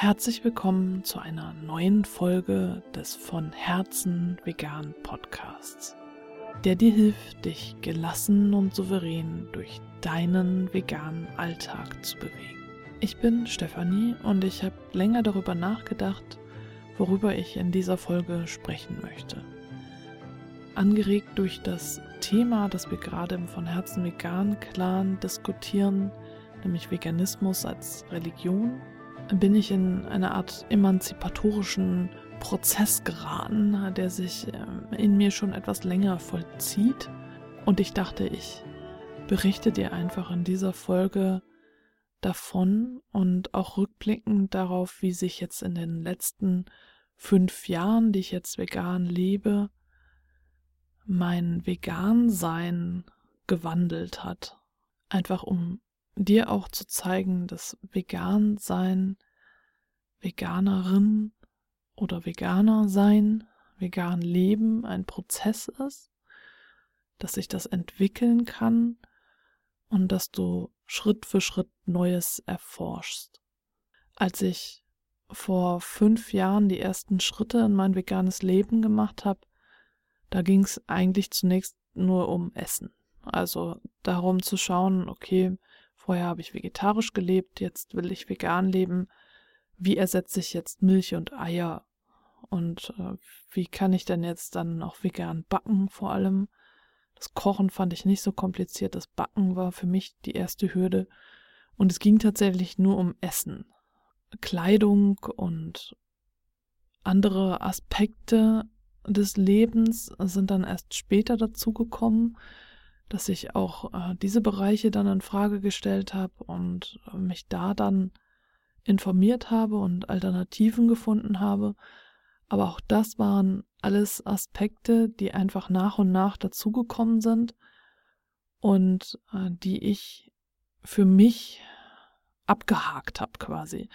Herzlich willkommen zu einer neuen Folge des von Herzen vegan Podcasts, der dir hilft, dich gelassen und souverän durch deinen veganen Alltag zu bewegen. Ich bin Stefanie und ich habe länger darüber nachgedacht, worüber ich in dieser Folge sprechen möchte. Angeregt durch das Thema, das wir gerade im von Herzen vegan Clan diskutieren, nämlich Veganismus als Religion bin ich in eine Art emanzipatorischen Prozess geraten, der sich ähm, in mir schon etwas länger vollzieht. Und ich dachte, ich berichte dir einfach in dieser Folge davon und auch rückblickend darauf, wie sich jetzt in den letzten fünf Jahren, die ich jetzt vegan lebe, mein Vegan-Sein gewandelt hat. Einfach um dir auch zu zeigen, dass vegan sein, Veganerin oder Veganer sein, vegan leben ein Prozess ist, dass sich das entwickeln kann und dass du Schritt für Schritt Neues erforschst. Als ich vor fünf Jahren die ersten Schritte in mein veganes Leben gemacht habe, da ging es eigentlich zunächst nur um Essen. Also darum zu schauen, okay, Vorher habe ich vegetarisch gelebt, jetzt will ich vegan leben. Wie ersetze ich jetzt Milch und Eier? Und äh, wie kann ich denn jetzt dann auch vegan backen vor allem? Das Kochen fand ich nicht so kompliziert, das Backen war für mich die erste Hürde. Und es ging tatsächlich nur um Essen. Kleidung und andere Aspekte des Lebens sind dann erst später dazugekommen dass ich auch äh, diese Bereiche dann in Frage gestellt habe und äh, mich da dann informiert habe und Alternativen gefunden habe. Aber auch das waren alles Aspekte, die einfach nach und nach dazugekommen sind und äh, die ich für mich abgehakt habe quasi.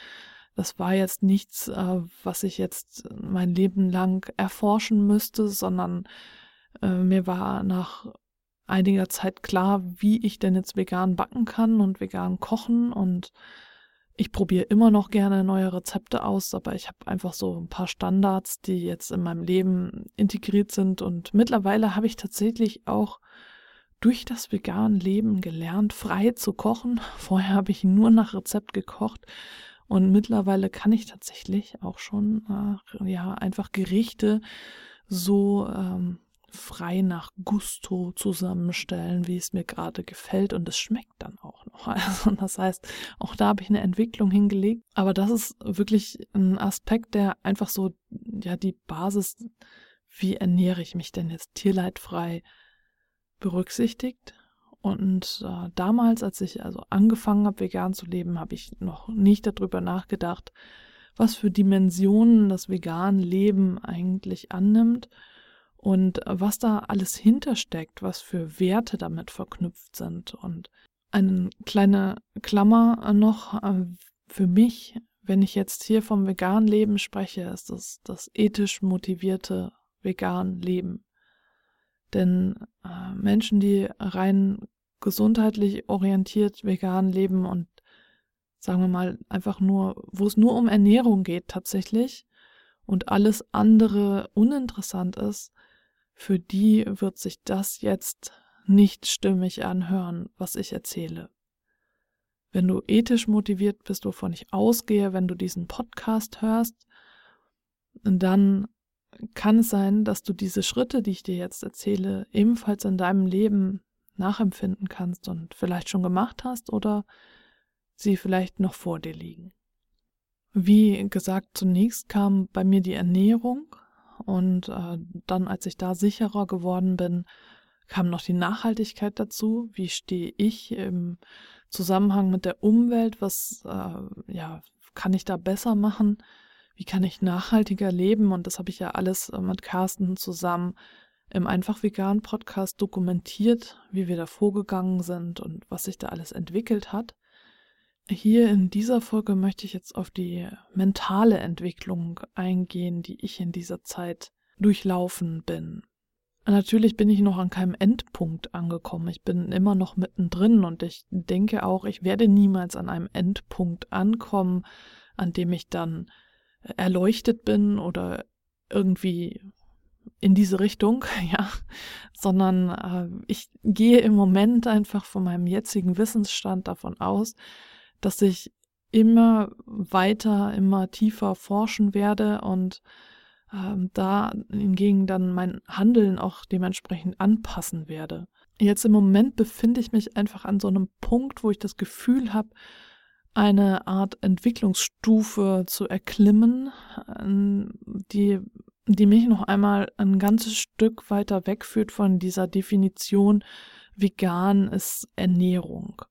Das war jetzt nichts, äh, was ich jetzt mein Leben lang erforschen müsste, sondern äh, mir war nach einiger Zeit klar, wie ich denn jetzt vegan backen kann und vegan kochen und ich probiere immer noch gerne neue Rezepte aus, aber ich habe einfach so ein paar Standards, die jetzt in meinem Leben integriert sind und mittlerweile habe ich tatsächlich auch durch das vegan Leben gelernt, frei zu kochen. Vorher habe ich nur nach Rezept gekocht und mittlerweile kann ich tatsächlich auch schon äh, ja einfach Gerichte so ähm, frei nach Gusto zusammenstellen, wie es mir gerade gefällt und es schmeckt dann auch noch. Also das heißt, auch da habe ich eine Entwicklung hingelegt, aber das ist wirklich ein Aspekt, der einfach so ja die Basis, wie ernähre ich mich denn jetzt tierleidfrei berücksichtigt. Und äh, damals, als ich also angefangen habe, vegan zu leben, habe ich noch nicht darüber nachgedacht, was für Dimensionen das vegan Leben eigentlich annimmt und was da alles hintersteckt, was für Werte damit verknüpft sind. Und eine kleine Klammer noch äh, für mich, wenn ich jetzt hier vom veganen Leben spreche, ist das das ethisch motivierte vegan Leben. Denn äh, Menschen, die rein gesundheitlich orientiert vegan leben und sagen wir mal einfach nur, wo es nur um Ernährung geht tatsächlich und alles andere uninteressant ist, für die wird sich das jetzt nicht stimmig anhören, was ich erzähle. Wenn du ethisch motiviert bist, wovon ich ausgehe, wenn du diesen Podcast hörst, dann kann es sein, dass du diese Schritte, die ich dir jetzt erzähle, ebenfalls in deinem Leben nachempfinden kannst und vielleicht schon gemacht hast oder sie vielleicht noch vor dir liegen. Wie gesagt, zunächst kam bei mir die Ernährung und äh, dann, als ich da sicherer geworden bin, kam noch die Nachhaltigkeit dazu. Wie stehe ich im Zusammenhang mit der Umwelt? Was äh, ja, kann ich da besser machen? Wie kann ich nachhaltiger leben? Und das habe ich ja alles äh, mit Carsten zusammen im Einfach Vegan Podcast dokumentiert, wie wir da vorgegangen sind und was sich da alles entwickelt hat. Hier in dieser Folge möchte ich jetzt auf die mentale Entwicklung eingehen, die ich in dieser Zeit durchlaufen bin. Natürlich bin ich noch an keinem Endpunkt angekommen. Ich bin immer noch mittendrin und ich denke auch, ich werde niemals an einem Endpunkt ankommen, an dem ich dann erleuchtet bin oder irgendwie in diese Richtung, ja, sondern äh, ich gehe im Moment einfach von meinem jetzigen Wissensstand davon aus, dass ich immer weiter, immer tiefer forschen werde und ähm, da hingegen dann mein Handeln auch dementsprechend anpassen werde. Jetzt im Moment befinde ich mich einfach an so einem Punkt, wo ich das Gefühl habe, eine Art Entwicklungsstufe zu erklimmen, die, die mich noch einmal ein ganzes Stück weiter wegführt von dieser Definition, vegan ist Ernährung.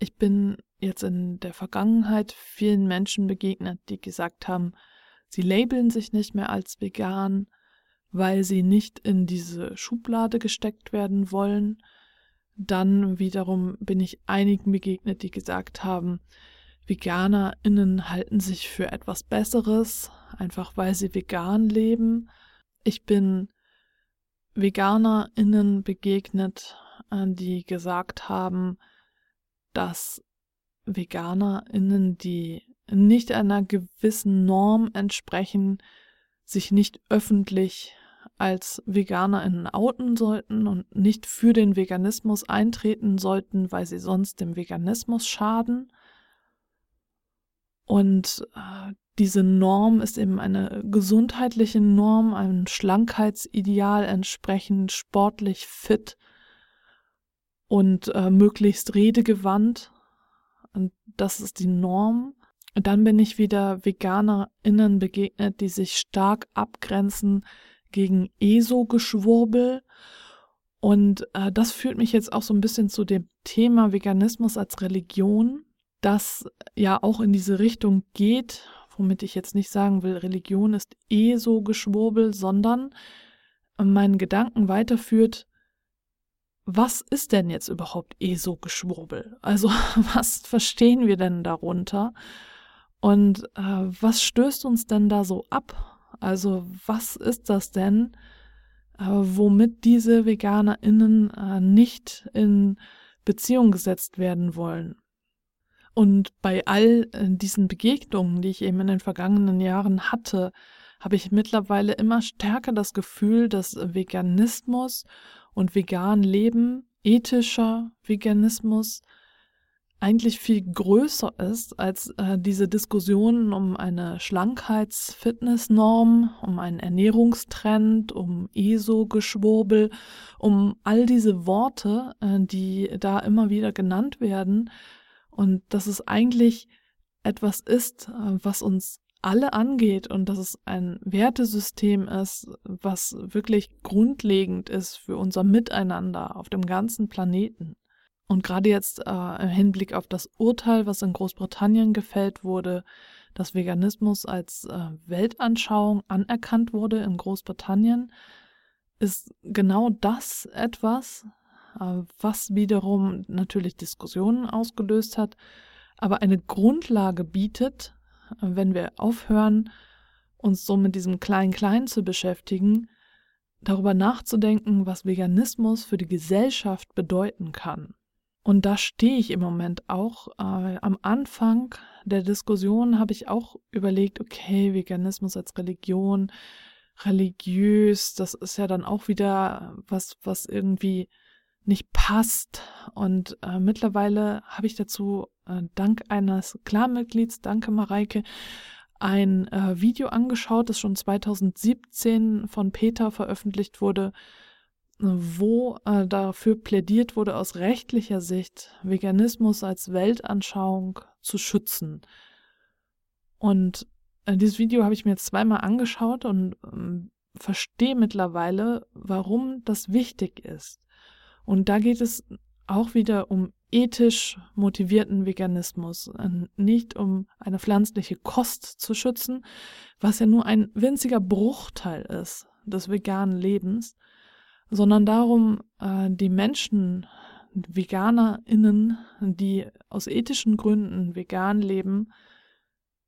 Ich bin jetzt in der Vergangenheit vielen Menschen begegnet, die gesagt haben, sie labeln sich nicht mehr als vegan, weil sie nicht in diese Schublade gesteckt werden wollen. Dann wiederum bin ich einigen begegnet, die gesagt haben, VeganerInnen halten sich für etwas Besseres, einfach weil sie vegan leben. Ich bin VeganerInnen begegnet, äh, die gesagt haben, dass VeganerInnen, die nicht einer gewissen Norm entsprechen, sich nicht öffentlich als VeganerInnen outen sollten und nicht für den Veganismus eintreten sollten, weil sie sonst dem Veganismus schaden. Und äh, diese Norm ist eben eine gesundheitliche Norm, ein Schlankheitsideal entsprechend sportlich fit und äh, möglichst redegewandt. Und das ist die Norm. Und dann bin ich wieder VeganerInnen begegnet, die sich stark abgrenzen gegen ESO-Geschwurbel. Und äh, das führt mich jetzt auch so ein bisschen zu dem Thema Veganismus als Religion das ja auch in diese Richtung geht, womit ich jetzt nicht sagen will, Religion ist eh so Geschwurbel, sondern meinen Gedanken weiterführt, was ist denn jetzt überhaupt eh so Geschwurbel? Also was verstehen wir denn darunter? Und äh, was stößt uns denn da so ab? Also was ist das denn, äh, womit diese VeganerInnen äh, nicht in Beziehung gesetzt werden wollen? Und bei all äh, diesen Begegnungen, die ich eben in den vergangenen Jahren hatte, habe ich mittlerweile immer stärker das Gefühl, dass Veganismus und vegan Leben, ethischer Veganismus, eigentlich viel größer ist als äh, diese Diskussionen um eine Schlankheits-Fitnessnorm, um einen Ernährungstrend, um ESO-Geschwurbel, um all diese Worte, äh, die da immer wieder genannt werden, und dass es eigentlich etwas ist, äh, was uns alle angeht und dass es ein Wertesystem ist, was wirklich grundlegend ist für unser Miteinander auf dem ganzen Planeten. Und gerade jetzt äh, im Hinblick auf das Urteil, was in Großbritannien gefällt wurde, dass Veganismus als äh, Weltanschauung anerkannt wurde in Großbritannien, ist genau das etwas, äh, was wiederum natürlich Diskussionen ausgelöst hat, aber eine Grundlage bietet, wenn wir aufhören, uns so mit diesem Klein-Klein zu beschäftigen, darüber nachzudenken, was Veganismus für die Gesellschaft bedeuten kann. Und da stehe ich im Moment auch. Äh, am Anfang der Diskussion habe ich auch überlegt, okay, Veganismus als Religion, religiös, das ist ja dann auch wieder was, was irgendwie nicht passt. Und äh, mittlerweile habe ich dazu äh, dank eines Klarmitglieds, danke Mareike, ein äh, Video angeschaut, das schon 2017 von Peter veröffentlicht wurde, wo äh, dafür plädiert wurde, aus rechtlicher Sicht Veganismus als Weltanschauung zu schützen. Und äh, dieses Video habe ich mir jetzt zweimal angeschaut und ähm, verstehe mittlerweile, warum das wichtig ist. Und da geht es auch wieder um ethisch motivierten Veganismus, nicht um eine pflanzliche Kost zu schützen, was ja nur ein winziger Bruchteil ist des veganen Lebens, sondern darum, äh, die Menschen, VeganerInnen, die aus ethischen Gründen vegan leben,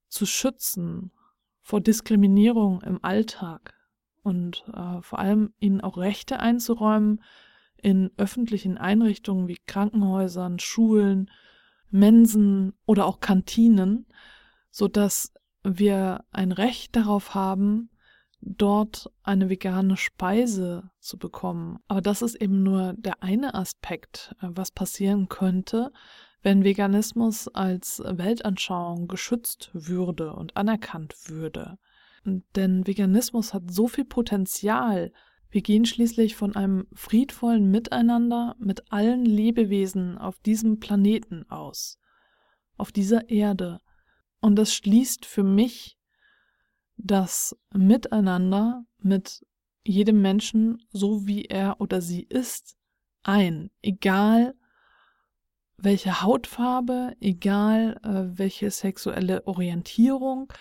zu schützen vor Diskriminierung im Alltag und äh, vor allem ihnen auch Rechte einzuräumen, in öffentlichen Einrichtungen wie Krankenhäusern, Schulen, Mensen oder auch Kantinen, so dass wir ein Recht darauf haben, dort eine vegane Speise zu bekommen. Aber das ist eben nur der eine Aspekt, äh, was passieren könnte, wenn Veganismus als Weltanschauung geschützt würde und anerkannt würde. Denn Veganismus hat so viel Potenzial. Wir gehen schließlich von einem friedvollen Miteinander mit allen Lebewesen auf diesem Planeten aus, auf dieser Erde. Und das schließt für mich das Miteinander mit jedem Menschen, so wie er oder sie ist, ein, egal welche Hautfarbe, egal äh, welche sexuelle Orientierung,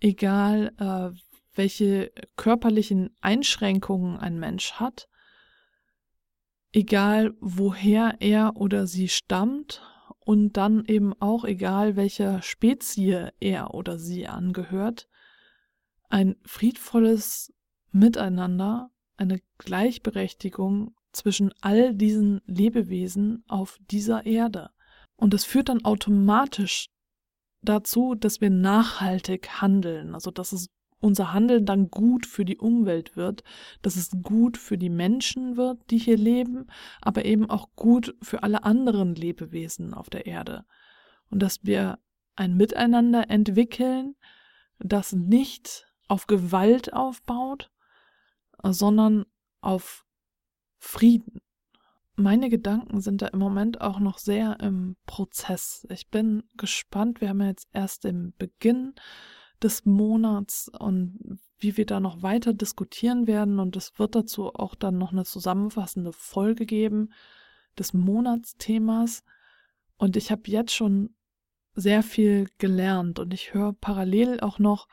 egal äh, welche körperlichen Einschränkungen ein Mensch hat, egal woher er oder sie stammt und dann eben auch egal welcher Spezie er oder sie angehört, ein friedvolles Miteinander, eine Gleichberechtigung zwischen all diesen Lebewesen auf dieser Erde. Und das führt dann automatisch dazu, dass wir nachhaltig handeln, also dass es unser Handeln dann gut für die Umwelt wird, dass es gut für die Menschen wird, die hier leben, aber eben auch gut für alle anderen Lebewesen auf der Erde. Und dass wir ein Miteinander entwickeln, das nicht auf Gewalt aufbaut, sondern auf Frieden. Meine Gedanken sind da im Moment auch noch sehr im Prozess. Ich bin gespannt. Wir haben ja jetzt erst den Beginn des Monats und wie wir da noch weiter diskutieren werden. Und es wird dazu auch dann noch eine zusammenfassende Folge geben des Monatsthemas. Und ich habe jetzt schon sehr viel gelernt und ich höre parallel auch noch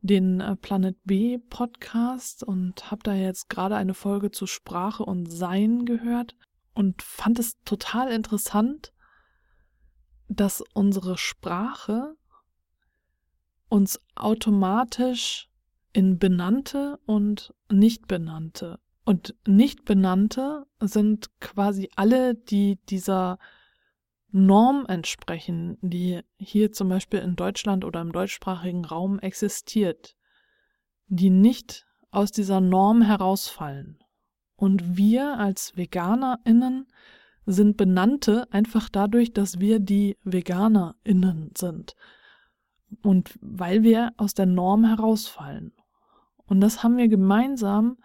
den äh, Planet B Podcast und habe da jetzt gerade eine Folge zu Sprache und Sein gehört und fand es total interessant, dass unsere Sprache uns automatisch in benannte und nicht benannte. Und nicht benannte sind quasi alle, die dieser Norm entsprechen, die hier zum Beispiel in Deutschland oder im deutschsprachigen Raum existiert, die nicht aus dieser Norm herausfallen. Und wir als VeganerInnen sind Benannte einfach dadurch, dass wir die VeganerInnen sind. Und weil wir aus der Norm herausfallen. Und das haben wir gemeinsam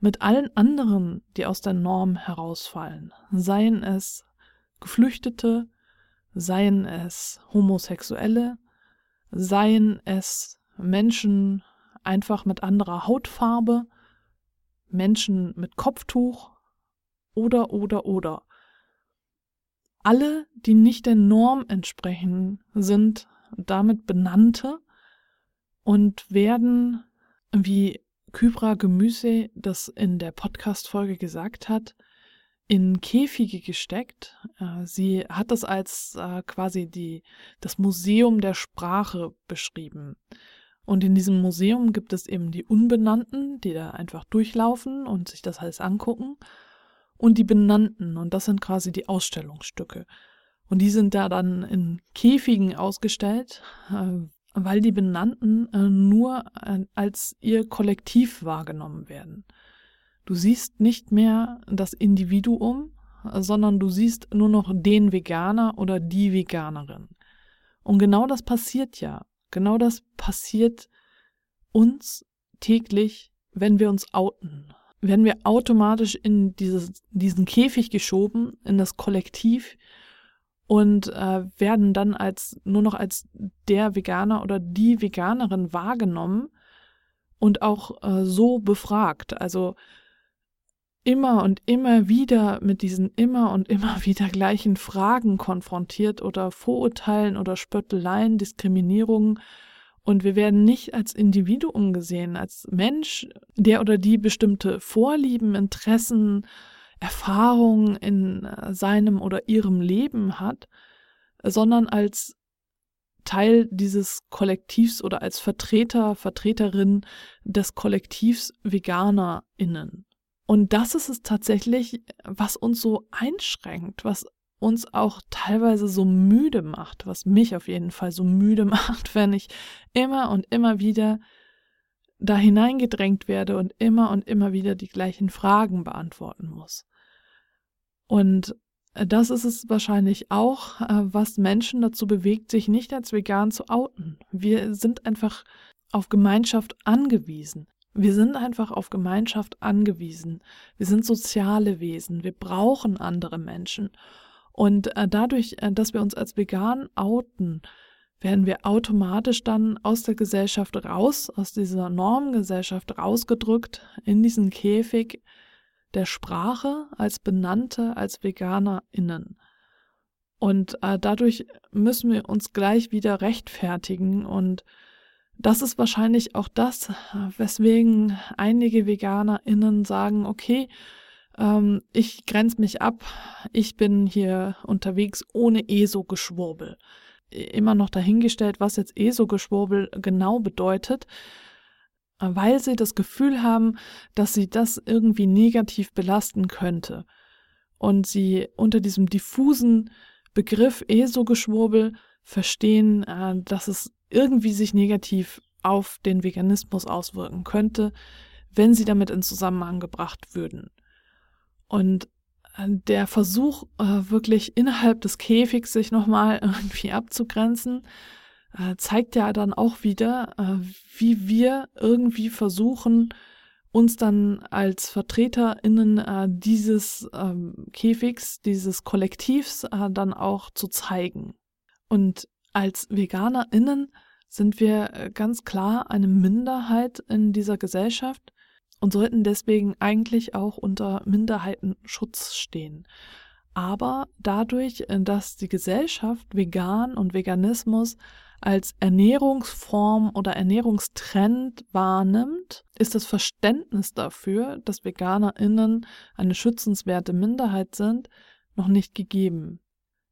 mit allen anderen, die aus der Norm herausfallen. Seien es Geflüchtete, seien es Homosexuelle, seien es Menschen einfach mit anderer Hautfarbe, Menschen mit Kopftuch oder oder oder. Alle, die nicht der Norm entsprechen, sind damit Benannte und werden, wie Kybra Gemüse das in der Podcast-Folge gesagt hat, in Käfige gesteckt. Äh, sie hat das als äh, quasi die, das Museum der Sprache beschrieben. Und in diesem Museum gibt es eben die Unbenannten, die da einfach durchlaufen und sich das alles angucken. Und die Benannten, und das sind quasi die Ausstellungsstücke. Und die sind da dann in Käfigen ausgestellt, äh, weil die Benannten nur als ihr Kollektiv wahrgenommen werden. Du siehst nicht mehr das Individuum, sondern du siehst nur noch den Veganer oder die Veganerin. Und genau das passiert ja. Genau das passiert uns täglich, wenn wir uns outen. Werden wir automatisch in dieses, diesen Käfig geschoben, in das Kollektiv und äh, werden dann als nur noch als der Veganer oder die Veganerin wahrgenommen und auch äh, so befragt. Also immer und immer wieder mit diesen immer und immer wieder gleichen Fragen konfrontiert oder Vorurteilen oder Spötteleien, Diskriminierungen. Und wir werden nicht als Individuum gesehen, als Mensch, der oder die bestimmte Vorlieben, Interessen, Erfahrungen in äh, seinem oder ihrem Leben hat, sondern als Teil dieses Kollektivs oder als Vertreter, Vertreterin des Kollektivs VeganerInnen. Und das ist es tatsächlich, was uns so einschränkt, was uns auch teilweise so müde macht, was mich auf jeden Fall so müde macht, wenn ich immer und immer wieder da hineingedrängt werde und immer und immer wieder die gleichen Fragen beantworten muss. Und äh, das ist es wahrscheinlich auch, äh, was Menschen dazu bewegt, sich nicht als vegan zu outen. Wir sind einfach auf Gemeinschaft angewiesen. Wir sind einfach auf Gemeinschaft angewiesen. Wir sind soziale Wesen. Wir brauchen andere Menschen. Und äh, dadurch, dass wir uns als vegan outen, werden wir automatisch dann aus der Gesellschaft raus, aus dieser Normgesellschaft rausgedrückt, in diesen Käfig der Sprache als Benannte, als VeganerInnen. Und äh, dadurch müssen wir uns gleich wieder rechtfertigen. Und das ist wahrscheinlich auch das, weswegen einige VeganerInnen sagen, okay, ähm, ich grenze mich ab, ich bin hier unterwegs ohne ESO-Geschwurbel. Immer noch dahingestellt, was jetzt ESO-Geschwurbel genau bedeutet, weil sie das Gefühl haben, dass sie das irgendwie negativ belasten könnte. Und sie unter diesem diffusen Begriff ESO-Geschwurbel verstehen, äh, dass es irgendwie sich negativ auf den Veganismus auswirken könnte, wenn sie damit in Zusammenhang gebracht würden. Und der Versuch, äh, wirklich innerhalb des Käfigs sich nochmal irgendwie abzugrenzen, äh, zeigt ja dann auch wieder, äh, wie wir irgendwie versuchen, uns dann als VertreterInnen dieses ähm, Käfigs, dieses Kollektivs dann auch zu zeigen. Und als VeganerInnen sind wir ganz klar eine Minderheit in dieser Gesellschaft und sollten deswegen eigentlich auch unter Minderheitenschutz stehen. Aber dadurch, äh, dass die Gesellschaft vegan und Veganismus als Ernährungsform oder Ernährungstrend wahrnimmt, ist das Verständnis dafür, dass Veganerinnen eine schützenswerte Minderheit sind, noch nicht gegeben.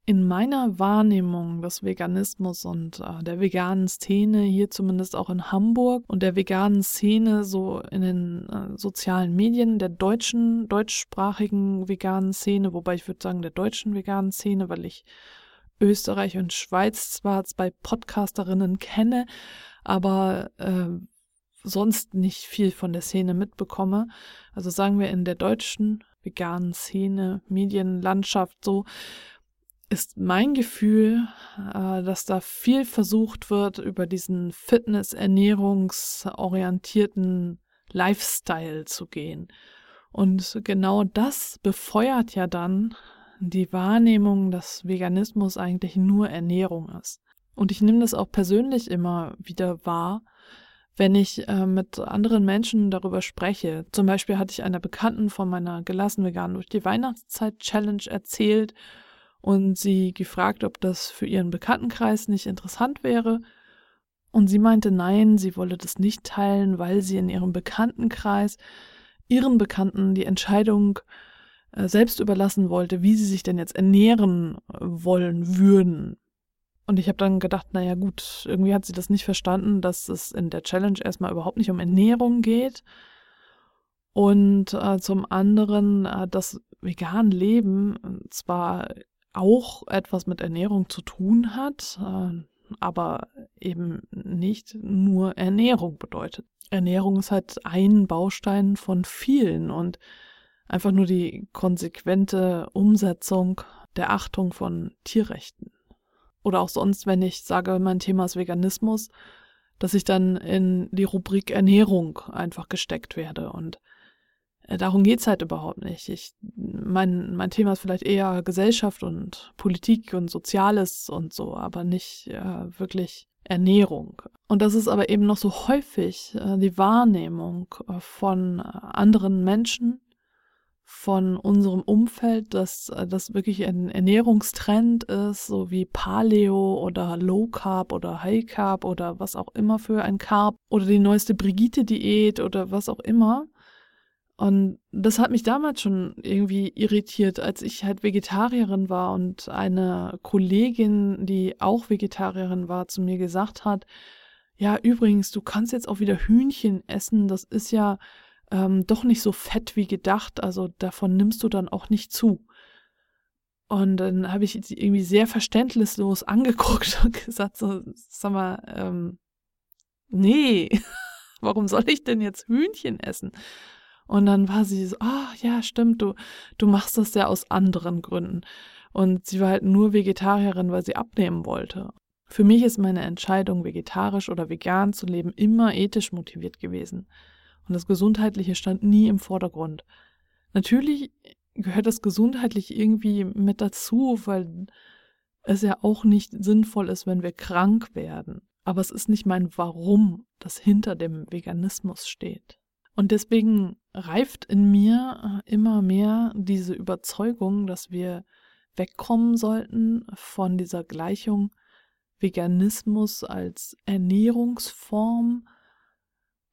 In meiner Wahrnehmung des Veganismus und äh, der veganen Szene, hier zumindest auch in Hamburg und der veganen Szene so in den äh, sozialen Medien, der deutschen, deutschsprachigen veganen Szene, wobei ich würde sagen der deutschen veganen Szene, weil ich Österreich und Schweiz zwar zwei Podcasterinnen kenne, aber äh, sonst nicht viel von der Szene mitbekomme. Also sagen wir in der deutschen veganen Szene, Medienlandschaft so, ist mein Gefühl, äh, dass da viel versucht wird, über diesen Fitness-Ernährungsorientierten Lifestyle zu gehen. Und genau das befeuert ja dann die Wahrnehmung, dass Veganismus eigentlich nur Ernährung ist. Und ich nehme das auch persönlich immer wieder wahr, wenn ich äh, mit anderen Menschen darüber spreche. Zum Beispiel hatte ich einer Bekannten von meiner gelassen veganen durch die Weihnachtszeit Challenge erzählt und sie gefragt, ob das für ihren Bekanntenkreis nicht interessant wäre. Und sie meinte, nein, sie wolle das nicht teilen, weil sie in ihrem Bekanntenkreis ihren Bekannten die Entscheidung selbst überlassen wollte, wie sie sich denn jetzt ernähren wollen würden. Und ich habe dann gedacht, naja gut, irgendwie hat sie das nicht verstanden, dass es in der Challenge erstmal überhaupt nicht um Ernährung geht. Und äh, zum anderen, äh, das vegan Leben zwar auch etwas mit Ernährung zu tun hat, äh, aber eben nicht nur Ernährung bedeutet. Ernährung ist halt ein Baustein von vielen und einfach nur die konsequente Umsetzung der Achtung von Tierrechten. Oder auch sonst, wenn ich sage, mein Thema ist Veganismus, dass ich dann in die Rubrik Ernährung einfach gesteckt werde und äh, darum geht's halt überhaupt nicht. Ich, mein, mein Thema ist vielleicht eher Gesellschaft und Politik und Soziales und so, aber nicht äh, wirklich Ernährung. Und das ist aber eben noch so häufig äh, die Wahrnehmung äh, von anderen Menschen, von unserem Umfeld, dass äh, das wirklich ein Ernährungstrend ist, so wie Paleo oder Low Carb oder High Carb oder was auch immer für ein Carb oder die neueste Brigitte-Diät oder was auch immer. Und das hat mich damals schon irgendwie irritiert, als ich halt Vegetarierin war und eine Kollegin, die auch Vegetarierin war, zu mir gesagt hat, ja, übrigens, du kannst jetzt auch wieder Hühnchen essen, das ist ja ähm, doch nicht so fett wie gedacht, also davon nimmst du dann auch nicht zu. Und dann habe ich sie irgendwie sehr verständnislos angeguckt und gesagt, so, sag mal, ähm, nee, warum soll ich denn jetzt Hühnchen essen? Und dann war sie so, ah, oh, ja, stimmt, du, du machst das ja aus anderen Gründen. Und sie war halt nur Vegetarierin, weil sie abnehmen wollte. Für mich ist meine Entscheidung, vegetarisch oder vegan zu leben, immer ethisch motiviert gewesen. Und das Gesundheitliche stand nie im Vordergrund. Natürlich gehört das gesundheitlich irgendwie mit dazu, weil es ja auch nicht sinnvoll ist, wenn wir krank werden. Aber es ist nicht mein Warum, das hinter dem Veganismus steht. Und deswegen reift in mir immer mehr diese Überzeugung, dass wir wegkommen sollten von dieser Gleichung Veganismus als Ernährungsform,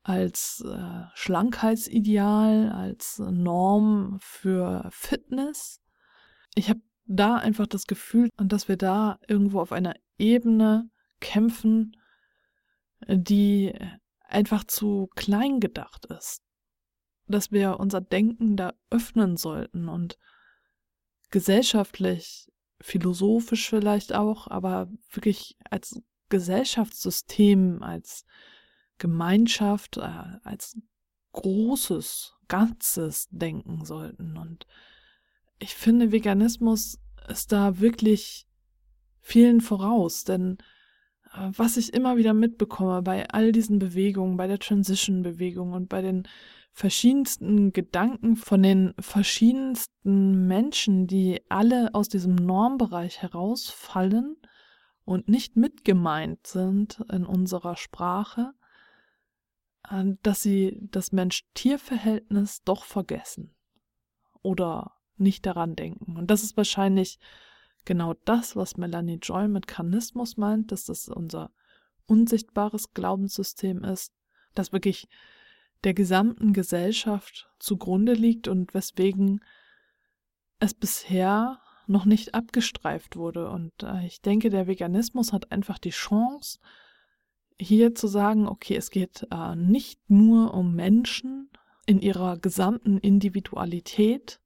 als äh, Schlankheitsideal, als Norm für Fitness. Ich habe da einfach das Gefühl, dass wir da irgendwo auf einer Ebene kämpfen, die einfach zu klein gedacht ist. Dass wir unser Denken da öffnen sollten und gesellschaftlich, philosophisch vielleicht auch, aber wirklich als Gesellschaftssystem, als Gemeinschaft, äh, als großes, ganzes denken sollten. Und ich finde, Veganismus ist da wirklich vielen voraus, denn äh, was ich immer wieder mitbekomme bei all diesen Bewegungen, bei der Transition-Bewegung und bei den verschiedensten Gedanken von den verschiedensten Menschen, die alle aus diesem Normbereich herausfallen und nicht mitgemeint sind in unserer Sprache, dass sie das Mensch-Tier-Verhältnis doch vergessen oder nicht daran denken. Und das ist wahrscheinlich genau das, was Melanie Joy mit Karnismus meint, dass das unser unsichtbares Glaubenssystem ist, das wirklich der gesamten Gesellschaft zugrunde liegt und weswegen es bisher noch nicht abgestreift wurde. Und äh, ich denke, der Veganismus hat einfach die Chance, hier zu sagen, okay, es geht äh, nicht nur um Menschen in ihrer gesamten Individualität,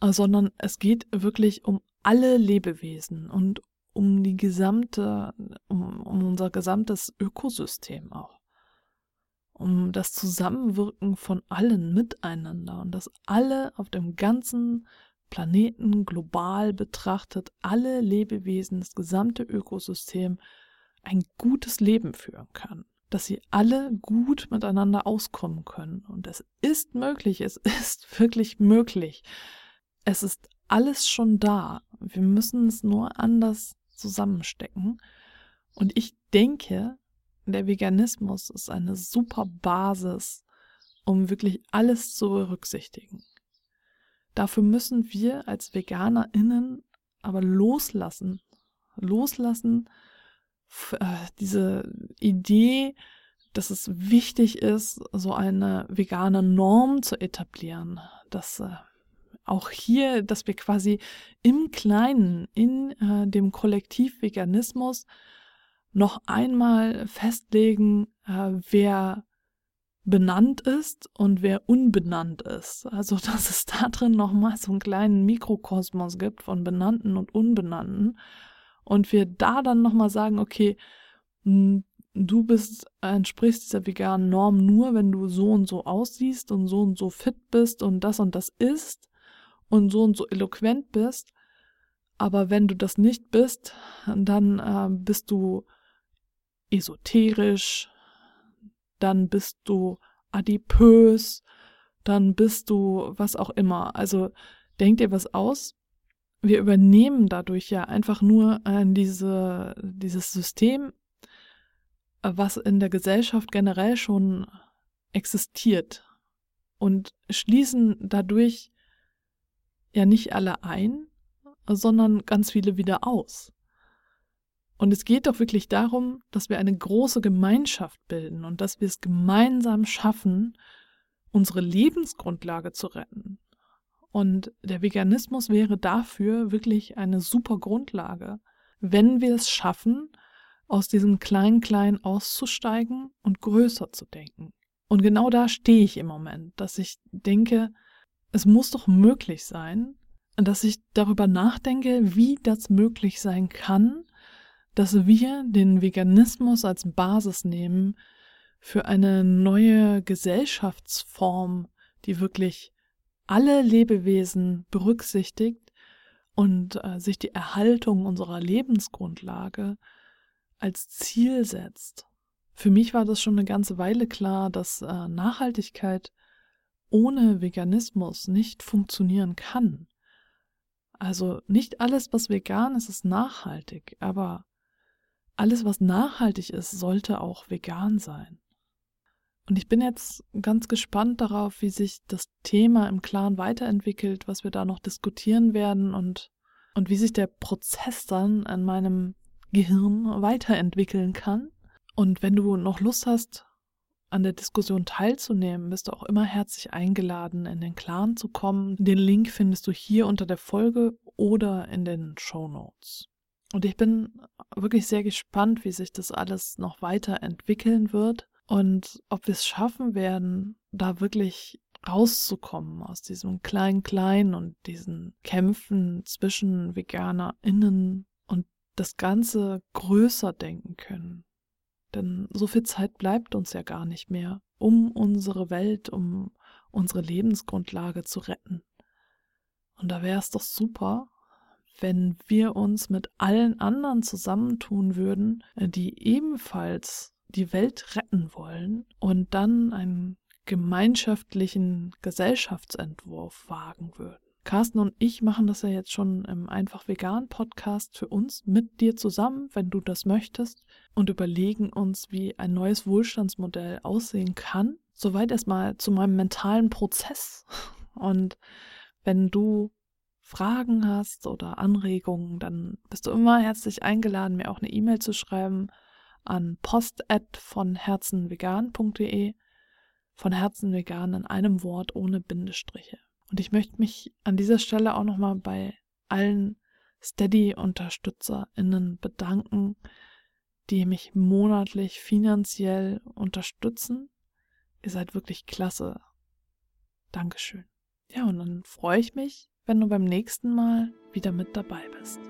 äh, sondern es geht wirklich um alle Lebewesen und um die gesamte, um, um unser gesamtes Ökosystem auch. Um das Zusammenwirken von allen miteinander und dass alle auf dem ganzen Planeten global betrachtet, alle Lebewesen, das gesamte Ökosystem ein gutes Leben führen kann, dass sie alle gut miteinander auskommen können. Und es ist möglich, es ist wirklich möglich. Es ist alles schon da. Wir müssen es nur anders zusammenstecken. Und ich denke, der Veganismus ist eine super Basis, um wirklich alles zu berücksichtigen. Dafür müssen wir als VeganerInnen aber loslassen. Loslassen diese Idee, dass es wichtig ist, so eine vegane Norm zu etablieren. Dass äh, auch hier, dass wir quasi im Kleinen, in äh, dem Kollektiv Veganismus noch einmal festlegen, äh, wer benannt ist und wer unbenannt ist. Also, dass es da drin nochmal so einen kleinen Mikrokosmos gibt von Benannten und Unbenannten. Und wir da dann nochmal sagen, okay, du bist, entsprichst dieser veganen Norm nur, wenn du so und so aussiehst und so und so fit bist und das und das isst und so und so eloquent bist. Aber wenn du das nicht bist, dann äh, bist du esoterisch, dann bist du adipös, dann bist du was auch immer. Also denk dir was aus. Wir übernehmen dadurch ja einfach nur äh, diese, dieses System, was in der Gesellschaft generell schon existiert und schließen dadurch ja nicht alle ein, sondern ganz viele wieder aus. Und es geht doch wirklich darum, dass wir eine große Gemeinschaft bilden und dass wir es gemeinsam schaffen, unsere Lebensgrundlage zu retten. Und der Veganismus wäre dafür wirklich eine super Grundlage, wenn wir es schaffen, aus diesem Klein-Klein auszusteigen und größer zu denken. Und genau da stehe ich im Moment, dass ich denke, es muss doch möglich sein, dass ich darüber nachdenke, wie das möglich sein kann, dass wir den Veganismus als Basis nehmen für eine neue Gesellschaftsform, die wirklich alle Lebewesen berücksichtigt und äh, sich die Erhaltung unserer Lebensgrundlage als Ziel setzt. Für mich war das schon eine ganze Weile klar, dass äh, Nachhaltigkeit ohne Veganismus nicht funktionieren kann. Also nicht alles, was vegan ist, ist nachhaltig, aber alles, was nachhaltig ist, sollte auch vegan sein. Und ich bin jetzt ganz gespannt darauf, wie sich das Thema im Clan weiterentwickelt, was wir da noch diskutieren werden und, und wie sich der Prozess dann an meinem Gehirn weiterentwickeln kann. Und wenn du noch Lust hast, an der Diskussion teilzunehmen, bist du auch immer herzlich eingeladen, in den Clan zu kommen. Den Link findest du hier unter der Folge oder in den Show Notes. Und ich bin wirklich sehr gespannt, wie sich das alles noch weiterentwickeln wird und ob wir es schaffen werden, da wirklich rauszukommen aus diesem Klein-Klein und diesen Kämpfen zwischen VeganerInnen und das Ganze größer denken können. Denn so viel Zeit bleibt uns ja gar nicht mehr, um unsere Welt, um unsere Lebensgrundlage zu retten. Und da wäre es doch super, wenn wir uns mit allen anderen zusammentun würden, die ebenfalls die Welt retten wollen und dann einen gemeinschaftlichen Gesellschaftsentwurf wagen würden. Carsten und ich machen das ja jetzt schon im Einfach Vegan Podcast für uns mit dir zusammen, wenn du das möchtest, und überlegen uns, wie ein neues Wohlstandsmodell aussehen kann. Soweit erstmal zu meinem mentalen Prozess. Und wenn du Fragen hast oder Anregungen, dann bist du immer herzlich eingeladen, mir auch eine E-Mail zu schreiben an post von herzenvegan.de von Herzen vegan in einem Wort ohne Bindestriche. Und ich möchte mich an dieser Stelle auch nochmal bei allen Steady-UnterstützerInnen bedanken, die mich monatlich finanziell unterstützen. Ihr seid wirklich klasse. Dankeschön. Ja, und dann freue ich mich, wenn du beim nächsten Mal wieder mit dabei bist.